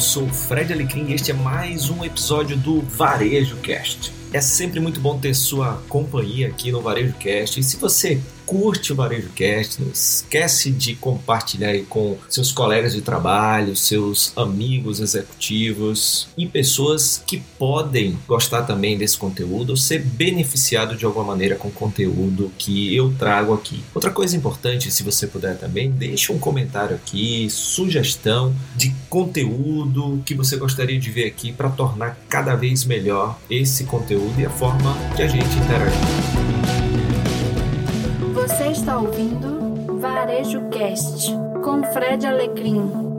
sou Fred Alecrim e este é mais um episódio do Varejo Cast. É sempre muito bom ter sua companhia aqui no Varejo Cast. E se você curte o Varejo Cast, não esquece de compartilhar aí com seus colegas de trabalho, seus amigos executivos e pessoas que podem gostar também desse conteúdo ou ser beneficiado de alguma maneira com o conteúdo que eu trago aqui. Outra coisa importante, se você puder também, deixe um comentário aqui, sugestão de conteúdo que você gostaria de ver aqui para tornar cada vez melhor esse conteúdo e a forma que a gente interage. Você está ouvindo Varejo Cast com Fred Alecrim.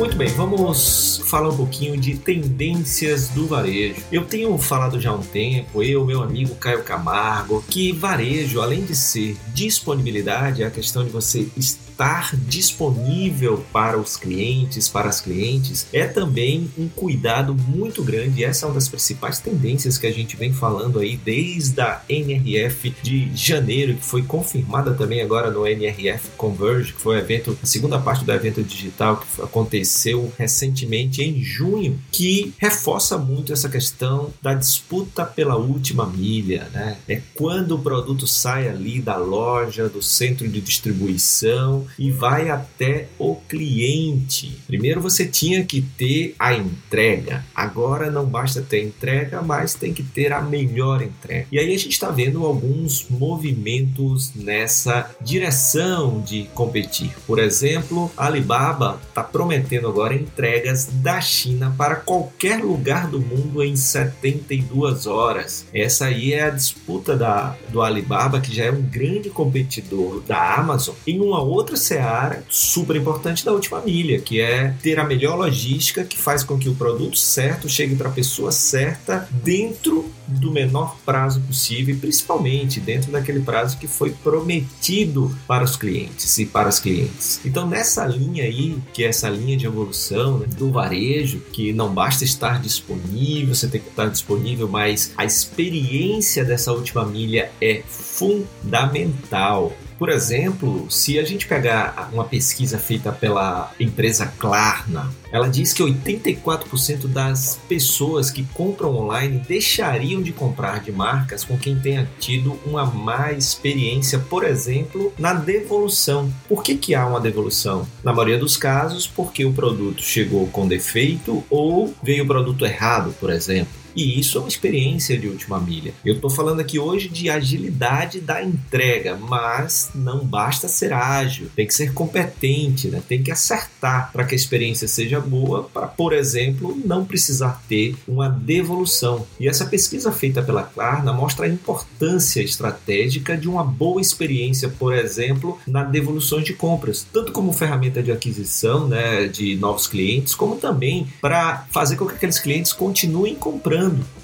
Muito bem, vamos falar um pouquinho de tendências do varejo. Eu tenho falado já há um tempo, eu, meu amigo Caio Camargo, que varejo, além de ser disponibilidade, é a questão de você estar disponível para os clientes, para as clientes, é também um cuidado muito grande. Essa é uma das principais tendências que a gente vem falando aí desde a NRF de janeiro, que foi confirmada também agora no NRF Converge, que foi o evento, a segunda parte do evento digital que aconteceu recentemente em junho, que reforça muito essa questão da disputa pela última milha, né? É quando o produto sai ali da loja, do centro de distribuição e vai até o cliente. Primeiro você tinha que ter a entrega, agora não basta ter entrega, mas tem que ter a melhor entrega. E aí a gente está vendo alguns movimentos nessa direção de competir. Por exemplo, a Alibaba está prometendo agora entregas da China para qualquer lugar do mundo em 72 horas. Essa aí é a disputa da, do Alibaba, que já é um grande competidor da Amazon, em uma outra seara super importante da última milha, que é ter a melhor logística que faz com que o produto certo chegue para a pessoa certa dentro do menor prazo possível e principalmente dentro daquele prazo que foi prometido para os clientes e para os clientes. Então nessa linha aí, que é essa linha de evolução né, do varejo, que não basta estar disponível, você tem que estar disponível, mas a experiência dessa última milha é fundamental. Por exemplo, se a gente pegar uma pesquisa feita pela empresa Klarna, ela diz que 84% das pessoas que compram online deixariam de comprar de marcas com quem tenha tido uma má experiência, por exemplo, na devolução. Por que, que há uma devolução? Na maioria dos casos, porque o produto chegou com defeito ou veio o produto errado, por exemplo. E isso é uma experiência de última milha. Eu estou falando aqui hoje de agilidade da entrega, mas não basta ser ágil, tem que ser competente, né? tem que acertar para que a experiência seja boa, para, por exemplo, não precisar ter uma devolução. E essa pesquisa feita pela Klarna mostra a importância estratégica de uma boa experiência, por exemplo, na devolução de compras, tanto como ferramenta de aquisição né, de novos clientes, como também para fazer com que aqueles clientes continuem comprando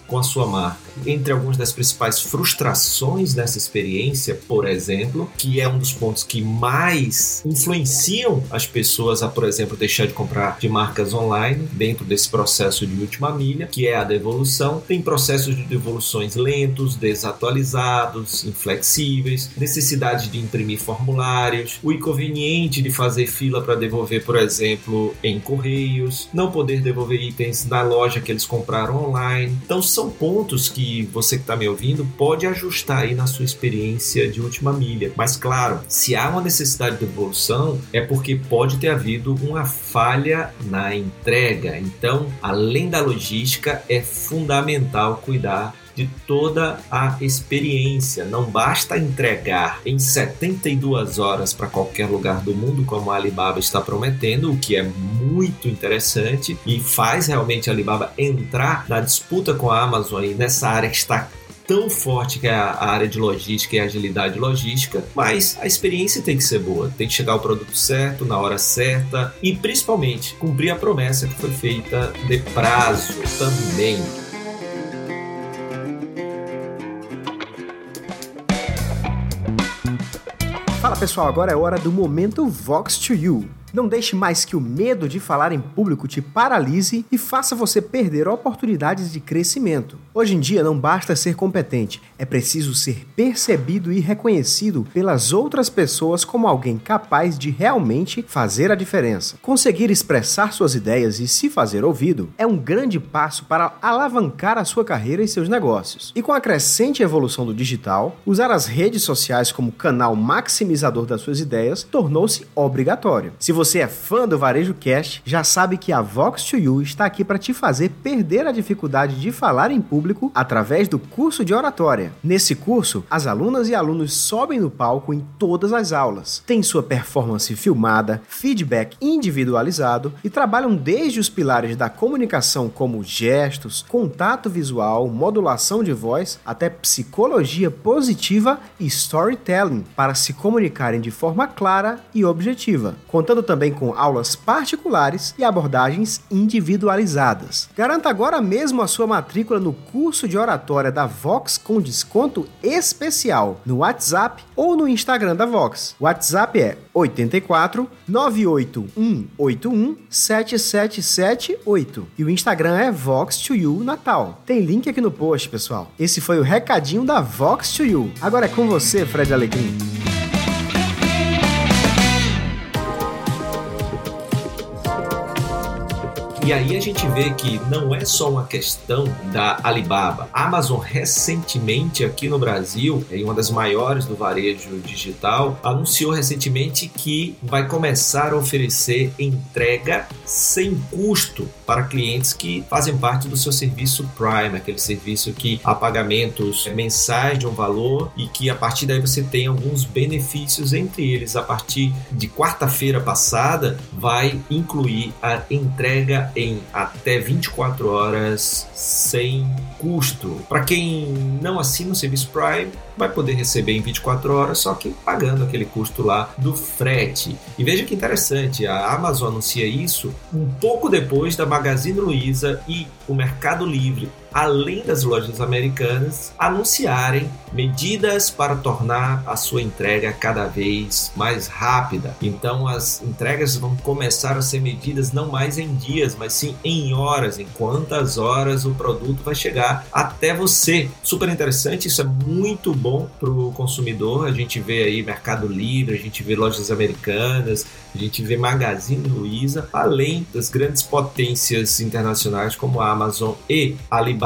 com a sua marca. Entre algumas das principais frustrações dessa experiência, por exemplo, que é um dos pontos que mais influenciam as pessoas a, por exemplo, deixar de comprar de marcas online dentro desse processo de última milha, que é a devolução. Tem processos de devoluções lentos, desatualizados, inflexíveis, necessidade de imprimir formulários, o inconveniente de fazer fila para devolver, por exemplo, em correios, não poder devolver itens na loja que eles compraram online. Então são pontos que você que está me ouvindo pode ajustar aí na sua experiência de última milha. Mas claro, se há uma necessidade de evolução, é porque pode ter havido uma falha na entrega. Então, além da logística, é fundamental cuidar de toda a experiência. Não basta entregar em 72 horas para qualquer lugar do mundo, como a Alibaba está prometendo, o que é muito interessante e faz realmente a Alibaba entrar na disputa com a Amazon aí nessa área que está tão forte que é a área de logística e agilidade logística, mas a experiência tem que ser boa, tem que chegar o produto certo, na hora certa e principalmente cumprir a promessa que foi feita de prazo também. Fala pessoal, agora é hora do momento Vox to You. Não deixe mais que o medo de falar em público te paralise e faça você perder oportunidades de crescimento. Hoje em dia não basta ser competente, é preciso ser percebido e reconhecido pelas outras pessoas como alguém capaz de realmente fazer a diferença. Conseguir expressar suas ideias e se fazer ouvido é um grande passo para alavancar a sua carreira e seus negócios. E com a crescente evolução do digital, usar as redes sociais como canal maximizador das suas ideias tornou-se obrigatório. Se você é fã do Varejo Cast, já sabe que a Vox2U está aqui para te fazer perder a dificuldade de falar em público através do curso de oratória. Nesse curso, as alunas e alunos sobem no palco em todas as aulas, têm sua performance filmada, feedback individualizado e trabalham desde os pilares da comunicação como gestos, contato visual, modulação de voz, até psicologia positiva e storytelling para se comunicarem de forma clara e objetiva, contando também com aulas particulares e abordagens individualizadas. Garanta agora mesmo a sua matrícula no curso de oratória da Vox com desconto especial no WhatsApp ou no Instagram da Vox. O WhatsApp é 84 98181 7778 e o Instagram é Vox2You Natal. Tem link aqui no post, pessoal. Esse foi o recadinho da Vox2You. Agora é com você, Fred Alecrim. E aí a gente vê que não é só uma questão da Alibaba. A Amazon recentemente aqui no Brasil, em uma das maiores do varejo digital, anunciou recentemente que vai começar a oferecer entrega sem custo para clientes que fazem parte do seu serviço Prime, aquele serviço que há pagamentos mensais de um valor e que a partir daí você tem alguns benefícios entre eles. A partir de quarta-feira passada, vai incluir a entrega em até 24 horas sem custo. Para quem não assina o serviço Prime, vai poder receber em 24 horas, só que pagando aquele custo lá do frete. E veja que interessante, a Amazon anuncia isso um pouco depois da Magazine Luiza e o Mercado Livre além das lojas americanas, anunciarem medidas para tornar a sua entrega cada vez mais rápida. Então, as entregas vão começar a ser medidas não mais em dias, mas sim em horas, em quantas horas o produto vai chegar até você. Super interessante, isso é muito bom para o consumidor. A gente vê aí Mercado Livre, a gente vê lojas americanas, a gente vê Magazine Luiza, além das grandes potências internacionais como a Amazon e Alibaba,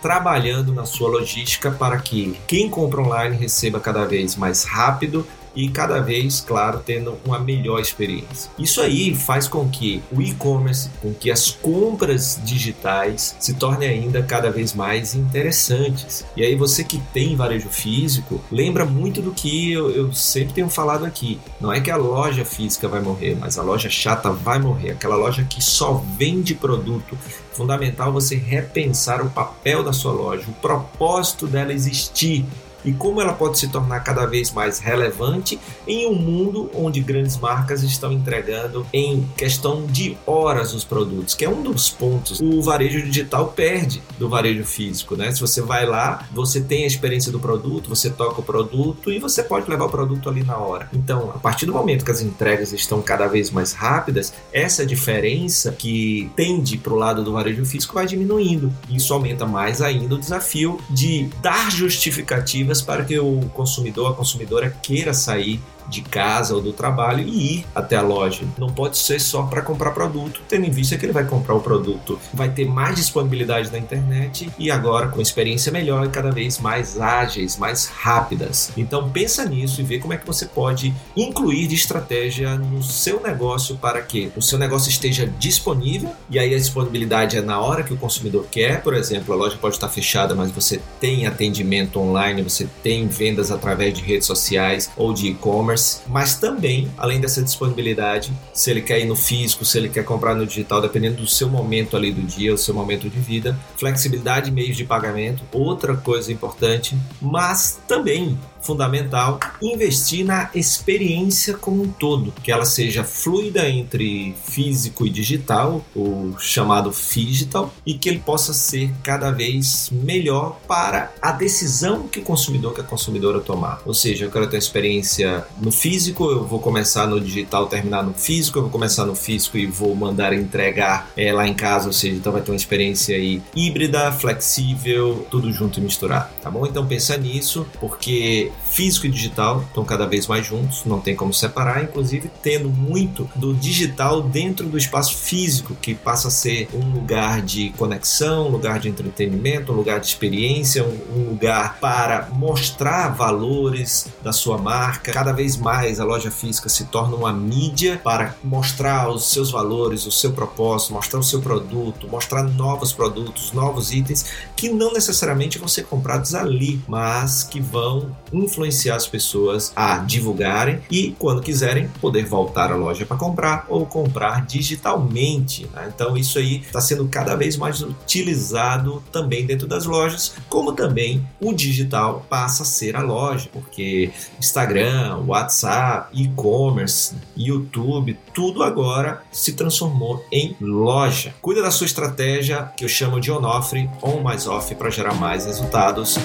trabalhando na sua logística para que quem compra online receba cada vez mais rápido e cada vez, claro, tendo uma melhor experiência. Isso aí faz com que o e-commerce, com que as compras digitais se tornem ainda cada vez mais interessantes. E aí você que tem varejo físico, lembra muito do que eu, eu sempre tenho falado aqui. Não é que a loja física vai morrer, mas a loja chata vai morrer. Aquela loja que só vende produto. Fundamental você repensar o papel da sua loja, o propósito dela existir e como ela pode se tornar cada vez mais relevante em um mundo onde grandes marcas estão entregando em questão de horas os produtos, que é um dos pontos o varejo digital perde do varejo físico, né? Se você vai lá, você tem a experiência do produto, você toca o produto e você pode levar o produto ali na hora. Então, a partir do momento que as entregas estão cada vez mais rápidas, essa diferença que tende para o lado do varejo físico vai diminuindo. Isso aumenta mais ainda o desafio de dar justificativa para que o consumidor, a consumidora queira sair de casa ou do trabalho e ir até a loja. Não pode ser só para comprar produto, tendo em vista que ele vai comprar o produto, vai ter mais disponibilidade na internet e agora com experiência melhor e cada vez mais ágeis, mais rápidas. Então pensa nisso e vê como é que você pode incluir de estratégia no seu negócio para que o seu negócio esteja disponível e aí a disponibilidade é na hora que o consumidor quer. Por exemplo, a loja pode estar fechada, mas você tem atendimento online, você tem vendas através de redes sociais ou de e-commerce e-commerce, mas também, além dessa disponibilidade, se ele quer ir no físico, se ele quer comprar no digital, dependendo do seu momento ali do dia, o seu momento de vida, flexibilidade e meios de pagamento, outra coisa importante, mas também fundamental investir na experiência como um todo, que ela seja fluida entre físico e digital, o chamado digital, e que ele possa ser cada vez melhor para a decisão que o consumidor que a consumidora tomar. Ou seja, eu quero ter experiência no físico, eu vou começar no digital, terminar no físico, eu vou começar no físico e vou mandar entregar é, lá em casa, ou seja, então vai ter uma experiência aí híbrida, flexível, tudo junto e misturado, tá bom? Então pensa nisso, porque físico e digital estão cada vez mais juntos, não tem como separar, inclusive tendo muito do digital dentro do espaço físico, que passa a ser um lugar de conexão, um lugar de entretenimento, um lugar de experiência, um, lugar para mostrar valores da sua marca. Cada vez mais a loja física se torna uma mídia para mostrar os seus valores, o seu propósito, mostrar o seu produto, mostrar novos produtos, novos itens que não necessariamente vão ser comprados ali, mas que vão influenciar as pessoas a divulgarem e, quando quiserem, poder voltar à loja para comprar ou comprar digitalmente. Né? Então, isso aí está sendo cada vez mais utilizado também dentro das lojas, como também o digital passa a ser a loja, porque Instagram, WhatsApp, e-commerce, YouTube, tudo agora se transformou em loja. Cuida da sua estratégia, que eu chamo de on-off, on mais off, para gerar mais resultados.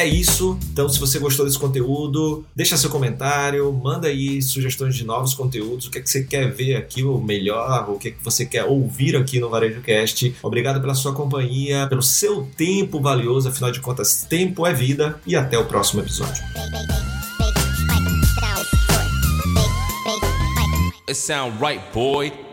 É isso. Então, se você gostou desse conteúdo, deixa seu comentário, manda aí sugestões de novos conteúdos, o que, é que você quer ver aqui, o melhor, o que, é que você quer ouvir aqui no Varejo Cast. Obrigado pela sua companhia, pelo seu tempo valioso, afinal de contas, tempo é vida, e até o próximo episódio. It sound right, boy.